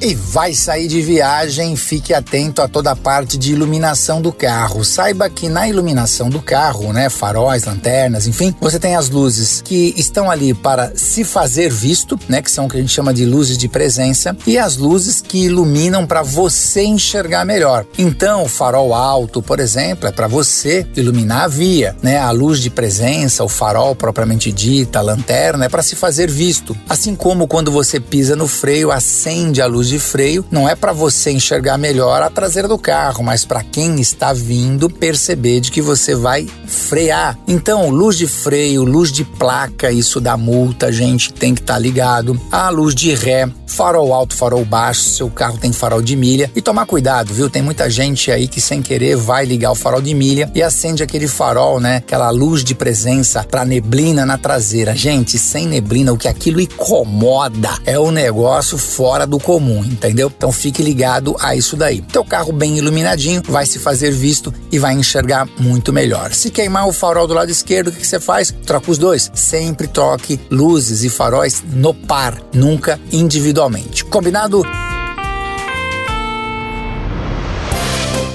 e vai sair de viagem, fique atento a toda a parte de iluminação do carro. Saiba que na iluminação do carro, né, faróis, lanternas, enfim, você tem as luzes que estão ali para se fazer visto, né, que são o que a gente chama de luzes de presença, e as luzes que iluminam para você enxergar melhor. Então, o farol alto, por exemplo, é para você iluminar a via, né? A luz de presença, o farol propriamente dita, a lanterna é para se fazer visto. Assim como quando você pisa no freio, acende a luz de de freio não é para você enxergar melhor a traseira do carro, mas para quem está vindo perceber de que você vai frear. Então, luz de freio, luz de placa, isso dá multa, a gente tem que estar tá ligado. A luz de ré, farol alto, farol baixo, seu carro tem farol de milha. E tomar cuidado, viu? Tem muita gente aí que sem querer vai ligar o farol de milha e acende aquele farol, né? Aquela luz de presença para neblina na traseira. Gente, sem neblina, o que aquilo incomoda é um negócio fora do comum entendeu? Então fique ligado a isso daí. Teu carro bem iluminadinho vai se fazer visto e vai enxergar muito melhor. Se queimar o farol do lado esquerdo, o que você faz? Troca os dois. Sempre troque luzes e faróis no par, nunca individualmente. Combinado?